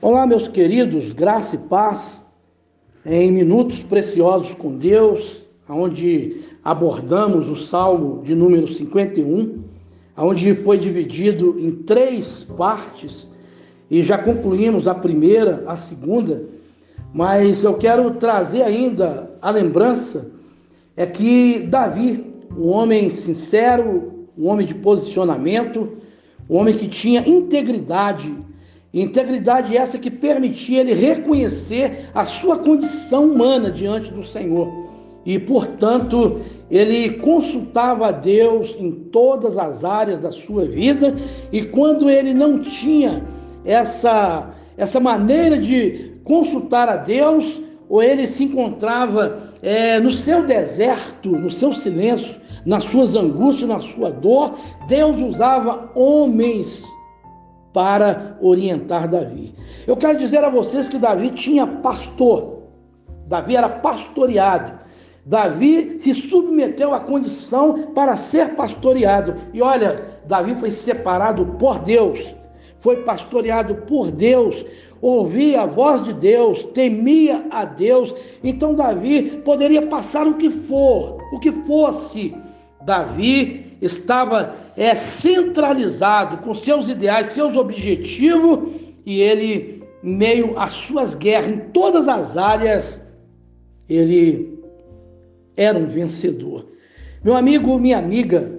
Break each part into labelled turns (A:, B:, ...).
A: Olá, meus queridos, graça e paz em minutos preciosos com Deus, onde abordamos o Salmo de número 51, onde foi dividido em três partes e já concluímos a primeira, a segunda, mas eu quero trazer ainda a lembrança é que Davi, um homem sincero, um homem de posicionamento, um homem que tinha integridade Integridade essa que permitia ele reconhecer a sua condição humana diante do Senhor. E, portanto, ele consultava a Deus em todas as áreas da sua vida, e quando ele não tinha essa, essa maneira de consultar a Deus, ou ele se encontrava é, no seu deserto, no seu silêncio, nas suas angústias, na sua dor, Deus usava homens para orientar Davi. Eu quero dizer a vocês que Davi tinha pastor. Davi era pastoreado. Davi se submeteu à condição para ser pastoreado. E olha, Davi foi separado por Deus, foi pastoreado por Deus, ouvia a voz de Deus, temia a Deus. Então Davi poderia passar o que for, o que fosse. Davi estava é, centralizado com seus ideais, seus objetivos, e ele, meio às suas guerras em todas as áreas, ele era um vencedor. Meu amigo, minha amiga,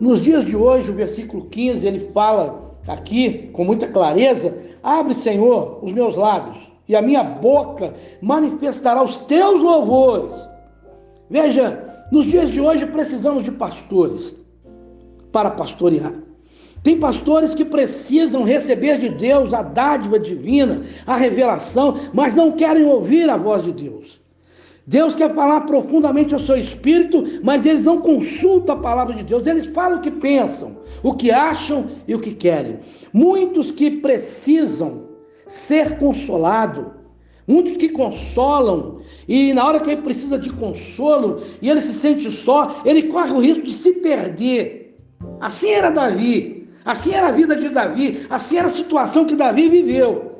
A: nos dias de hoje, o versículo 15, ele fala aqui com muita clareza: Abre, Senhor, os meus lábios, e a minha boca manifestará os teus louvores. Veja, nos dias de hoje precisamos de pastores para pastorear. Tem pastores que precisam receber de Deus a dádiva divina, a revelação, mas não querem ouvir a voz de Deus. Deus quer falar profundamente ao seu espírito, mas eles não consultam a palavra de Deus. Eles falam o que pensam, o que acham e o que querem. Muitos que precisam ser consolados, muitos que consolam, e na hora que ele precisa de consolo e ele se sente só, ele corre o risco de se perder Assim era Davi, assim era a vida de Davi, assim era a situação que Davi viveu.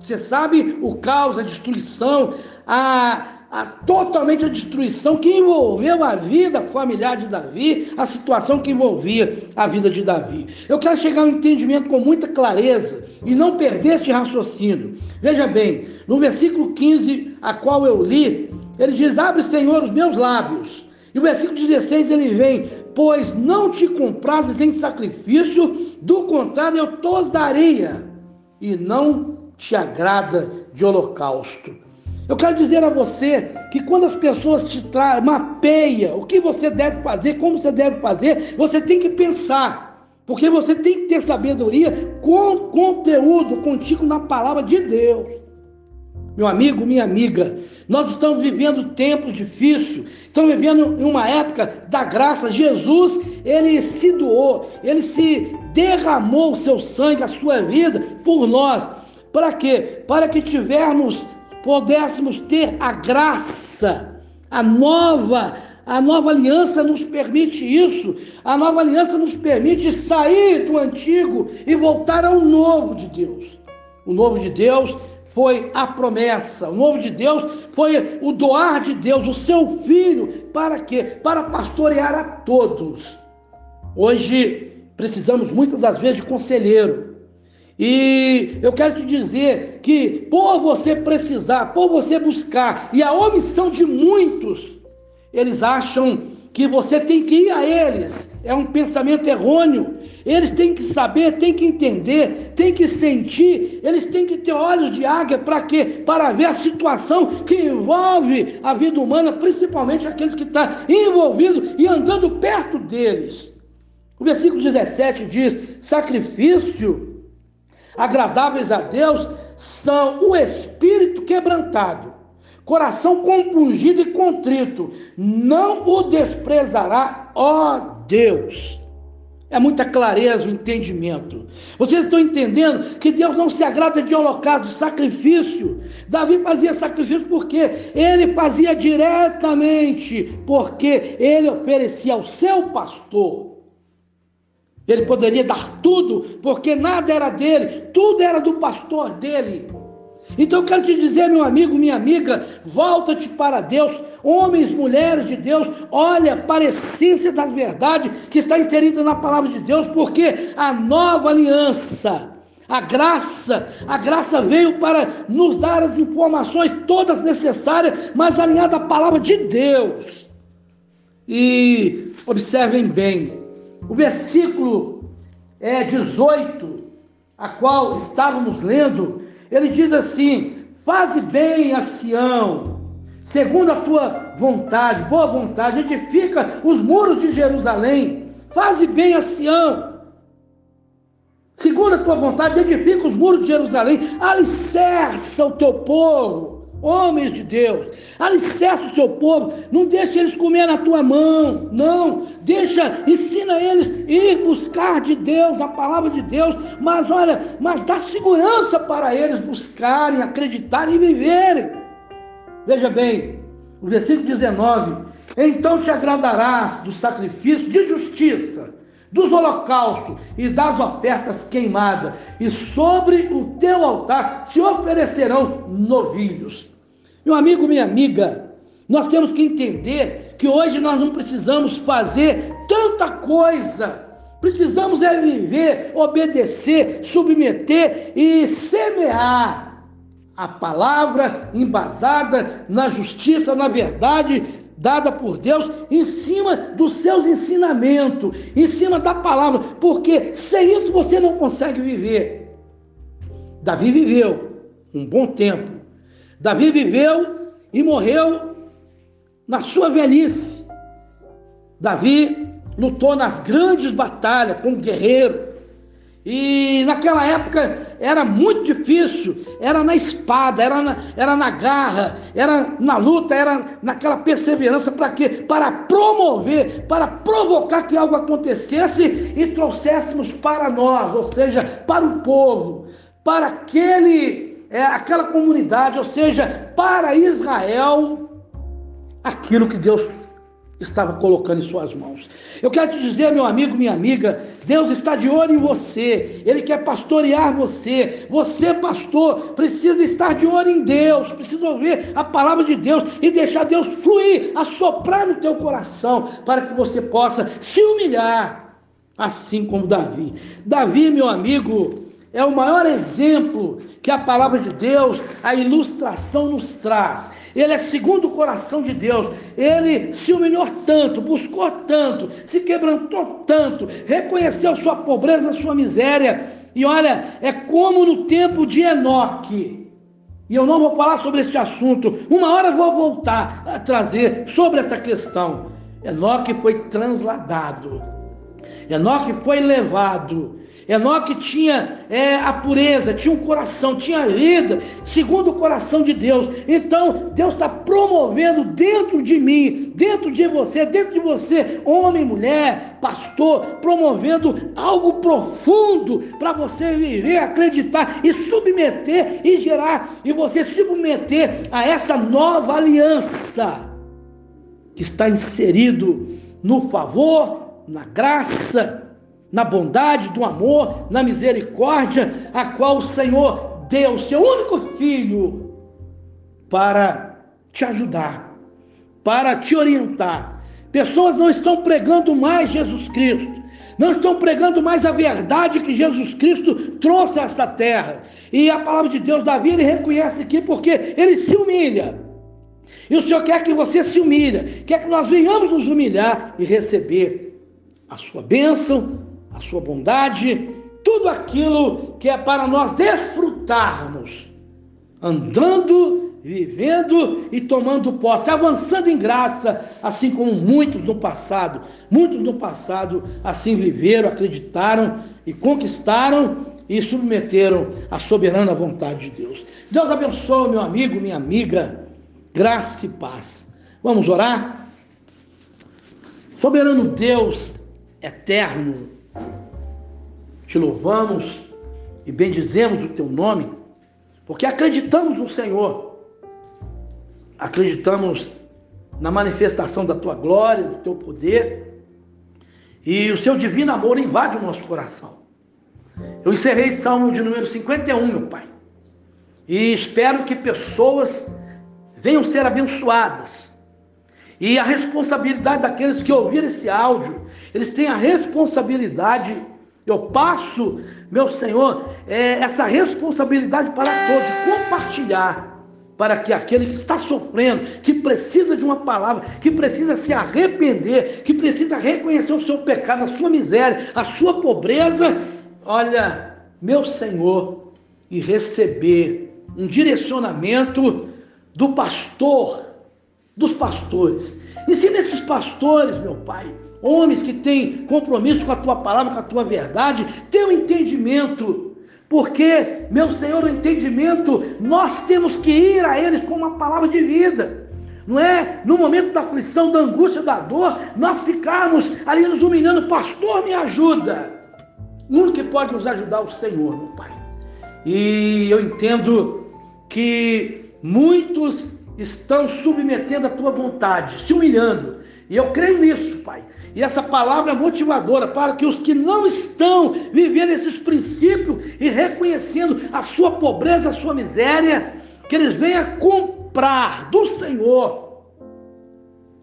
A: Você sabe o caos, a destruição, a, a, totalmente a destruição que envolveu a vida familiar de Davi, a situação que envolvia a vida de Davi. Eu quero chegar a um entendimento com muita clareza e não perder este raciocínio. Veja bem, no versículo 15, a qual eu li, ele diz: Abre, Senhor, os meus lábios. E o versículo 16 ele vem: pois não te comprases em sacrifício, do contrário eu tos daria, e não te agrada de holocausto. Eu quero dizer a você que quando as pessoas te trazem, mapeia o que você deve fazer, como você deve fazer, você tem que pensar, porque você tem que ter sabedoria com conteúdo contigo na palavra de Deus. Meu amigo, minha amiga, nós estamos vivendo tempos difíceis, estamos vivendo em uma época da graça. Jesus, ele se doou, ele se derramou o seu sangue, a sua vida por nós. Para quê? Para que tivermos, pudéssemos ter a graça, a nova, a nova aliança nos permite isso. A nova aliança nos permite sair do antigo e voltar ao novo de Deus. O novo de Deus foi a promessa. O novo de Deus foi o doar de Deus, o seu filho, para quê? Para pastorear a todos. Hoje precisamos muitas das vezes de conselheiro. E eu quero te dizer que por você precisar, por você buscar, e a omissão de muitos, eles acham que você tem que ir a eles. É um pensamento errôneo. Eles têm que saber, têm que entender, têm que sentir, eles têm que ter olhos de águia para quê? Para ver a situação que envolve a vida humana, principalmente aqueles que estão envolvidos e andando perto deles. O versículo 17 diz: sacrifício agradáveis a Deus são o espírito quebrantado coração compungido e contrito, não o desprezará, ó Deus. É muita clareza o entendimento. Vocês estão entendendo que Deus não se agrada de holocausto, de sacrifício. Davi fazia sacrifício porque ele fazia diretamente, porque ele oferecia ao seu pastor. Ele poderia dar tudo, porque nada era dele, tudo era do pastor dele. Então eu quero te dizer, meu amigo, minha amiga, volta-te para Deus, homens, mulheres de Deus, olha para a essência das verdades que está inserida na palavra de Deus, porque a nova aliança, a graça, a graça veio para nos dar as informações todas necessárias, mas alinhada à palavra de Deus. E observem bem, o versículo é 18, a qual estávamos lendo, ele diz assim: Faze bem a Sião, segundo a tua vontade, boa vontade, edifica os muros de Jerusalém, faze bem a Sião, segundo a tua vontade, edifica os muros de Jerusalém, alicerça o teu povo homens de Deus, alicerça o seu povo, não deixa eles comer na tua mão, não, deixa, ensina eles ir buscar de Deus, a palavra de Deus, mas olha, mas dá segurança para eles buscarem, acreditarem e viverem. Veja bem, o versículo 19: Então te agradarás do sacrifício de justiça, dos holocaustos e das ofertas queimadas, e sobre o teu altar se oferecerão novilhos. Meu amigo, minha amiga, nós temos que entender que hoje nós não precisamos fazer tanta coisa. Precisamos é viver, obedecer, submeter e semear a palavra embasada na justiça, na verdade dada por Deus em cima dos seus ensinamentos, em cima da palavra, porque sem isso você não consegue viver. Davi viveu um bom tempo Davi viveu e morreu na sua velhice. Davi lutou nas grandes batalhas como guerreiro. E naquela época era muito difícil, era na espada, era na, era na garra, era na luta, era naquela perseverança para quê? Para promover, para provocar que algo acontecesse e trouxéssemos para nós, ou seja, para o povo, para aquele é, aquela comunidade, ou seja, para Israel, aquilo que Deus estava colocando em suas mãos. Eu quero te dizer, meu amigo, minha amiga, Deus está de olho em você, Ele quer pastorear você. Você, pastor, precisa estar de olho em Deus, precisa ouvir a palavra de Deus e deixar Deus fluir, assoprar no teu coração, para que você possa se humilhar, assim como Davi. Davi, meu amigo, é o maior exemplo que a palavra de Deus, a ilustração nos traz. Ele é segundo o coração de Deus. Ele se humilhou tanto, buscou tanto, se quebrantou tanto, reconheceu sua pobreza, sua miséria. E olha, é como no tempo de Enoque. E eu não vou falar sobre este assunto. Uma hora eu vou voltar a trazer sobre essa questão. Enoque foi transladado. Enoque foi levado Enoque tinha é, a pureza, tinha um coração, tinha vida, segundo o coração de Deus. Então, Deus está promovendo dentro de mim, dentro de você, dentro de você, homem, mulher, pastor, promovendo algo profundo para você viver, acreditar e submeter e gerar, e você submeter a essa nova aliança que está inserido no favor, na graça na bondade, do amor, na misericórdia, a qual o Senhor deu seu único filho para te ajudar, para te orientar. Pessoas não estão pregando mais Jesus Cristo, não estão pregando mais a verdade que Jesus Cristo trouxe a esta terra. E a palavra de Deus, Davi, ele reconhece aqui porque ele se humilha. E o Senhor quer que você se humilhe, quer que nós venhamos nos humilhar e receber a sua bênção, sua bondade, tudo aquilo que é para nós desfrutarmos, andando, vivendo e tomando posse, avançando em graça, assim como muitos no passado, muitos no passado assim viveram, acreditaram e conquistaram e submeteram à soberana vontade de Deus. Deus abençoe, meu amigo, minha amiga, graça e paz. Vamos orar? Soberano Deus eterno, te louvamos e bendizemos o teu nome, porque acreditamos no Senhor, acreditamos na manifestação da tua glória, do teu poder, e o seu divino amor invade o nosso coração. Eu encerrei Salmo de número 51, meu Pai. E espero que pessoas venham ser abençoadas. E a responsabilidade daqueles que ouviram esse áudio, eles têm a responsabilidade. Eu passo, meu Senhor, é, essa responsabilidade para todos, compartilhar para que aquele que está sofrendo, que precisa de uma palavra, que precisa se arrepender, que precisa reconhecer o seu pecado, a sua miséria, a sua pobreza, olha, meu Senhor, e receber um direcionamento do pastor, dos pastores. Ensina esses pastores, meu Pai, homens que têm compromisso com a tua palavra, com a tua verdade, um entendimento porque, meu Senhor, o entendimento, nós temos que ir a eles com uma palavra de vida. Não é no momento da aflição, da angústia, da dor, nós ficarmos ali nos humilhando, pastor, me ajuda. O único que pode nos ajudar é o Senhor, meu Pai. E eu entendo que muitos estão submetendo a tua vontade, se humilhando. E eu creio nisso, Pai. E essa palavra é motivadora para que os que não estão vivendo esses princípios e reconhecendo a sua pobreza, a sua miséria, que eles venham comprar do Senhor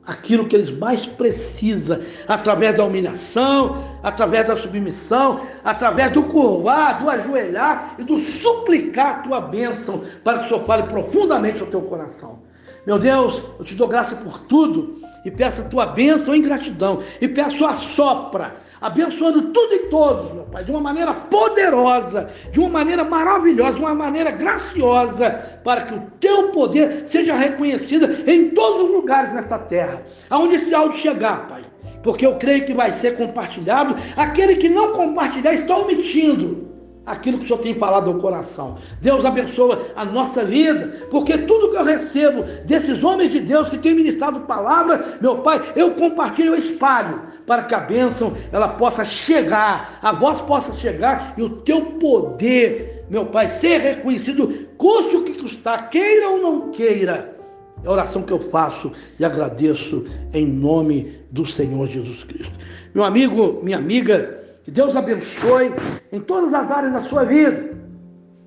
A: aquilo que eles mais precisam, através da humilhação, através da submissão, através do curvar, do ajoelhar e do suplicar a tua bênção, para que o Senhor fale profundamente ao teu coração. Meu Deus, eu te dou graça por tudo e peço a tua bênção em gratidão e peço a sopra, abençoando tudo e todos, meu Pai, de uma maneira poderosa, de uma maneira maravilhosa, de uma maneira graciosa, para que o teu poder seja reconhecido em todos os lugares nesta terra, aonde esse áudio chegar, Pai. Porque eu creio que vai ser compartilhado. Aquele que não compartilhar está omitindo aquilo que o Senhor tem falado ao coração. Deus abençoa a nossa vida, porque tudo que eu recebo desses homens de Deus que têm ministrado palavra, meu Pai, eu compartilho, eu espalho, para que a bênção ela possa chegar, a voz possa chegar e o teu poder, meu Pai, ser reconhecido, custe o que custar, queira ou não queira. É a oração que eu faço e agradeço em nome do Senhor Jesus Cristo. Meu amigo, minha amiga, que Deus abençoe em todas as áreas da sua vida.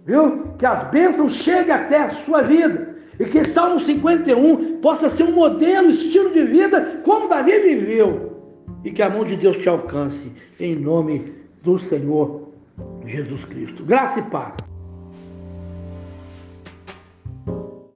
A: Viu? Que as bênçãos cheguem até a sua vida. E que Salmo 51 possa ser um modelo, estilo de vida como Davi viveu. E que a mão de Deus te alcance. Em nome do Senhor Jesus Cristo. Graça e paz.